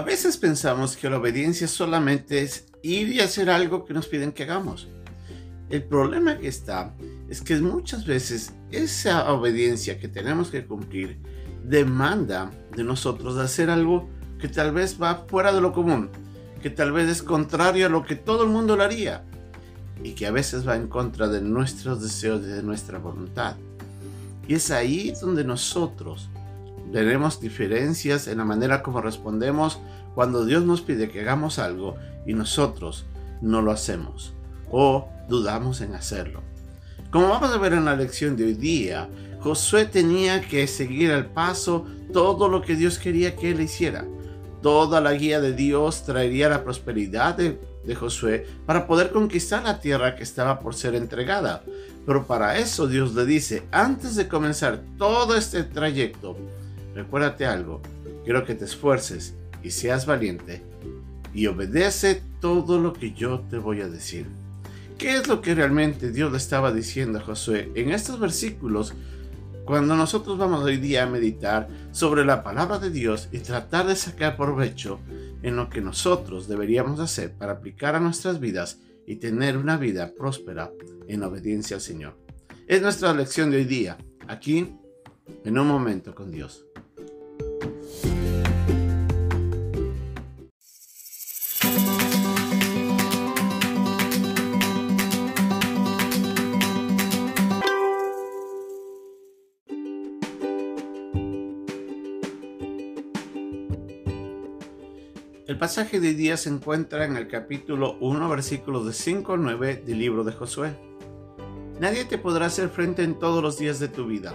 A veces pensamos que la obediencia solamente es ir y hacer algo que nos piden que hagamos. El problema que está es que muchas veces esa obediencia que tenemos que cumplir demanda de nosotros hacer algo que tal vez va fuera de lo común, que tal vez es contrario a lo que todo el mundo lo haría y que a veces va en contra de nuestros deseos de nuestra voluntad. Y es ahí donde nosotros veremos diferencias en la manera como respondemos cuando Dios nos pide que hagamos algo y nosotros no lo hacemos o dudamos en hacerlo. Como vamos a ver en la lección de hoy día, Josué tenía que seguir al paso todo lo que Dios quería que él hiciera. Toda la guía de Dios traería la prosperidad de, de, Josué para poder conquistar la tierra que estaba por ser entregada. Pero para eso Dios le dice, antes de comenzar todo este trayecto, recuérdate algo, quiero que te esfuerces y seas valiente y obedece todo lo que yo te voy a decir. ¿Qué es lo que realmente Dios le estaba diciendo a Josué en estos versículos? Cuando nosotros vamos hoy día a meditar sobre la palabra de Dios y tratar de sacar provecho en lo que nosotros deberíamos hacer para aplicar a nuestras vidas y tener una vida próspera en obediencia al Señor. Es nuestra lección de hoy día, aquí en un momento con Dios. Pasaje de hoy día se encuentra en el capítulo 1, versículos de 5 al 9 del libro de Josué. Nadie te podrá hacer frente en todos los días de tu vida.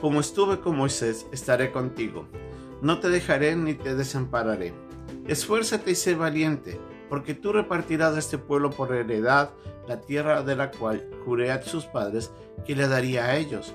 Como estuve con Moisés, estaré contigo. No te dejaré ni te desampararé. Esfuérzate y sé valiente, porque tú repartirás a este pueblo por heredad la tierra de la cual juré a sus padres que le daría a ellos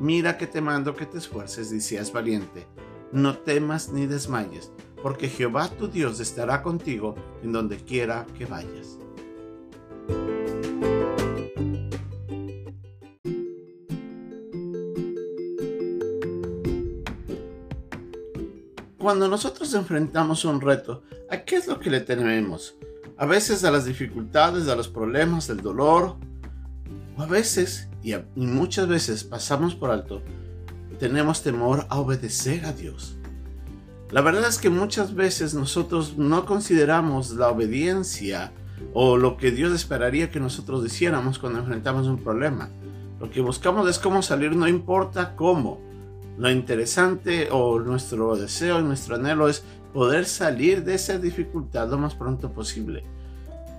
Mira que te mando que te esfuerces y seas valiente. No temas ni desmayes, porque Jehová tu Dios estará contigo en donde quiera que vayas. Cuando nosotros enfrentamos un reto, ¿a qué es lo que le tememos? A veces a las dificultades, a los problemas, el dolor, a veces y, muchas veces pasamos por alto, tenemos temor a obedecer a Dios. La verdad es que muchas veces nosotros no consideramos la obediencia o lo que Dios esperaría que nosotros hiciéramos cuando enfrentamos un problema. Lo que buscamos es cómo salir, no importa cómo. Lo interesante o nuestro deseo y nuestro anhelo es poder salir de esa dificultad lo más pronto posible.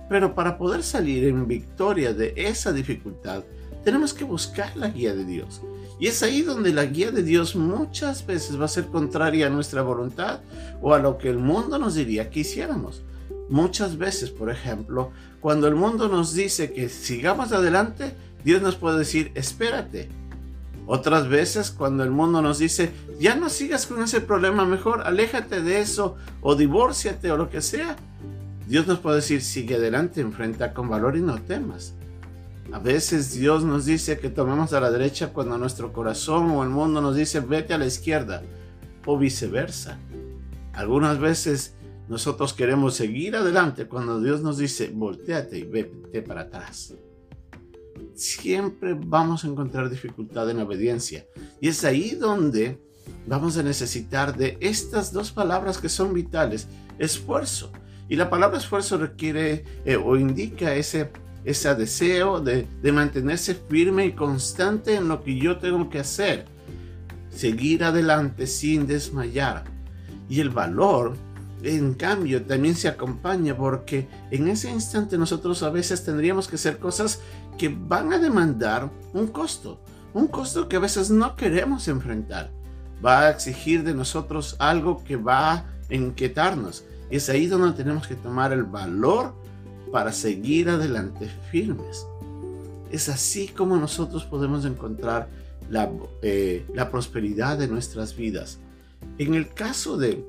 Pero para poder salir en victoria de esa dificultad, tenemos que buscar la guía de Dios. Y es ahí donde la guía de Dios muchas veces va a ser contraria a nuestra voluntad o a lo que el mundo nos diría que hiciéramos. Muchas veces, por ejemplo, cuando el mundo nos dice que sigamos adelante, Dios nos puede decir, espérate. Otras veces, cuando el mundo nos dice, ya no sigas con ese problema, mejor aléjate de eso o divórciate o lo que sea, Dios nos puede decir, sigue adelante, enfrenta con valor y no temas. A veces Dios nos dice que tomemos a la derecha cuando nuestro corazón o el mundo nos dice vete a la izquierda o viceversa. Algunas veces nosotros queremos seguir adelante cuando Dios nos dice volteate y vete para atrás. Siempre vamos a encontrar dificultad en obediencia y es ahí donde vamos a necesitar de estas dos palabras que son vitales, esfuerzo. Y la palabra esfuerzo requiere eh, o indica ese ese deseo de, mantenerse firme y constante en lo que yo tengo que hacer. Seguir adelante sin desmayar. Y el valor, en cambio, también se acompaña porque en ese instante nosotros a veces tendríamos que hacer cosas que van a demandar un costo. Un costo que a veces no queremos enfrentar. Va a exigir de nosotros algo que va a inquietarnos. Es ahí donde tenemos que tomar el valor para seguir adelante firmes. Es así como nosotros podemos encontrar la, eh, la prosperidad de nuestras vidas. En el caso de,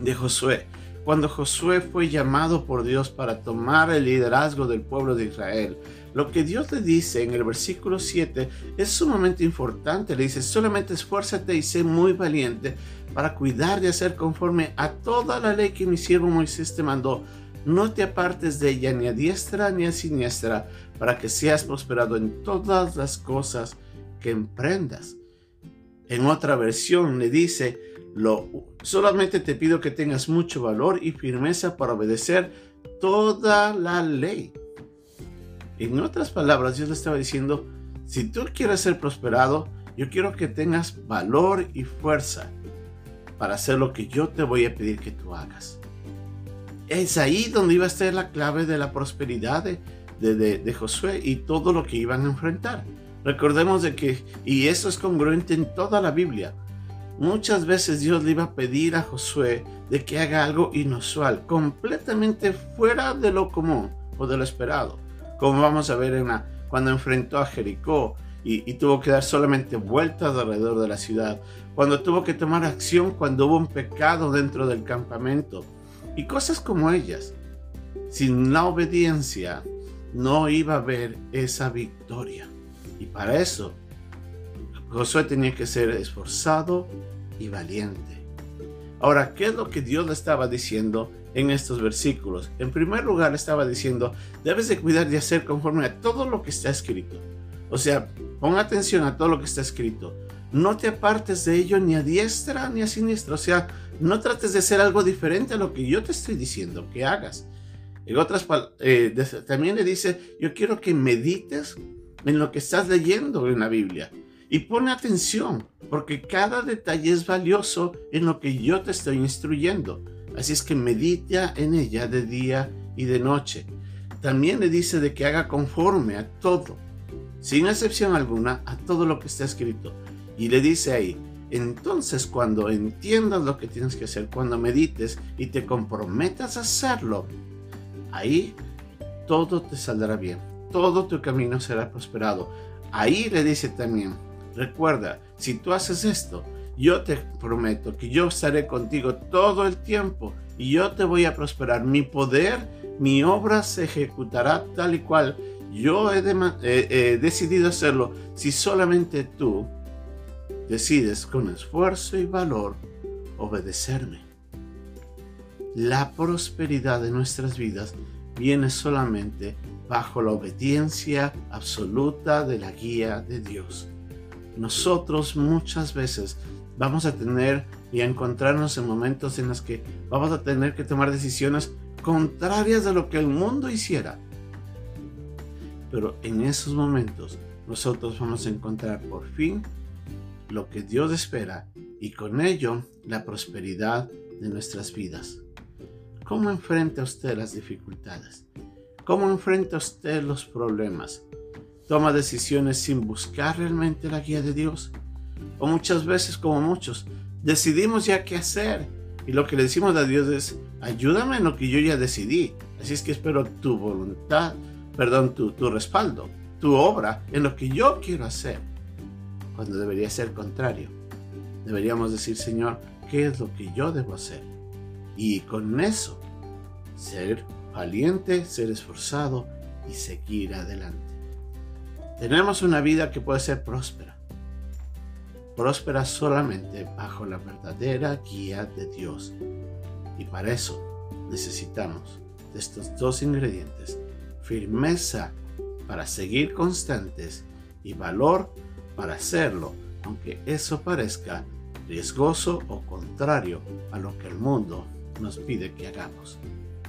de Josué, cuando Josué fue llamado por Dios para tomar el liderazgo del pueblo de Israel, lo que Dios le dice en el versículo 7 es sumamente importante. Le dice, solamente esfuérzate y sé muy valiente para cuidar de hacer conforme a toda la ley que mi siervo Moisés te mandó. No te apartes de ella ni a diestra ni a siniestra, para que seas prosperado en todas las cosas que emprendas. En otra versión le dice, lo, solamente te pido que tengas mucho valor y firmeza para obedecer toda la ley. En otras palabras, Dios le estaba diciendo, si tú quieres ser prosperado, yo quiero que tengas valor y fuerza para hacer lo que yo te voy a pedir que tú hagas. Es ahí donde iba a estar la clave de la prosperidad de, de, Josué y todo lo que iban a enfrentar. Recordemos de que, y eso es congruente en toda la Biblia, muchas veces Dios le iba a pedir a Josué de que haga algo inusual, completamente fuera de lo común o de lo esperado. Como vamos a ver en la, cuando enfrentó a Jericó y, tuvo que dar solamente vueltas alrededor de la ciudad, cuando tuvo que tomar acción cuando hubo un pecado dentro del campamento y cosas como ellas. Sin la obediencia no iba a haber esa victoria. Y para eso Josué tenía que ser esforzado y valiente. Ahora, ¿qué es lo que Dios le estaba diciendo en estos versículos? En primer lugar, estaba diciendo, debes de cuidar de hacer conforme a todo lo que está escrito. O sea, pon atención a todo lo que está escrito. No te apartes de ello ni a diestra ni a siniestra. O sea, no trates de hacer algo diferente a lo que yo te estoy diciendo que hagas. En otras eh, también le dice, yo quiero que medites en lo que estás leyendo en la Biblia. Y pone atención, porque cada detalle es valioso en lo que yo te estoy instruyendo. Así es que medita en ella de día y de noche. También le dice de que haga conforme a todo, sin excepción alguna, a todo lo que está escrito. Y le dice ahí, entonces cuando entiendas lo que tienes que hacer, cuando medites y te comprometas a hacerlo, ahí todo te saldrá bien, todo tu camino será prosperado. Ahí le dice también, Recuerda, si tú haces esto, yo te prometo que yo estaré contigo todo el tiempo y yo te voy a prosperar. Mi poder, mi obra se ejecutará tal y cual yo he, decidido hacerlo si solamente tú decides con esfuerzo y valor obedecerme. La prosperidad de nuestras vidas viene solamente bajo la obediencia absoluta de la guía de Dios nosotros muchas veces vamos a tener y a encontrarnos en momentos en los que vamos a tener que tomar decisiones contrarias a lo que el mundo hiciera. Pero en esos momentos nosotros vamos a encontrar por fin lo que Dios espera y con ello la prosperidad de nuestras vidas. ¿Cómo enfrenta usted las dificultades? ¿Cómo enfrenta usted los problemas? Toma decisiones sin buscar realmente la guía de Dios. O muchas veces, como muchos, decidimos ya qué hacer. Y lo que le decimos a Dios es, ayúdame en lo que yo ya decidí. Así es que espero tu voluntad, perdón, tu, tu respaldo, tu obra en lo que yo quiero hacer. Cuando debería ser contrario. Deberíamos decir, Señor, ¿qué es lo que yo debo hacer? Y con eso, ser valiente, ser esforzado y seguir adelante. Tenemos una vida que puede ser próspera. Próspera solamente bajo la verdadera guía de Dios. Y para eso necesitamos de estos dos ingredientes. Firmeza para seguir constantes y valor para hacerlo, aunque eso parezca riesgoso o contrario a lo que el mundo nos pide que hagamos.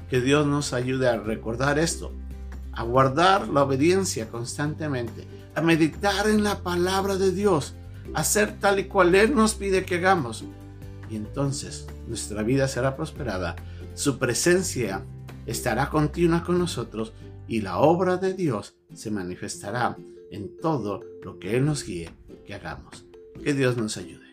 Que Dios nos ayude a recordar esto a guardar la obediencia constantemente, a meditar en la palabra de Dios, a hacer tal y cual Él nos pide que hagamos. Y entonces nuestra vida será prosperada, su presencia estará continua con nosotros y la obra de Dios se manifestará en todo lo que Él nos guíe que hagamos. Que Dios nos ayude.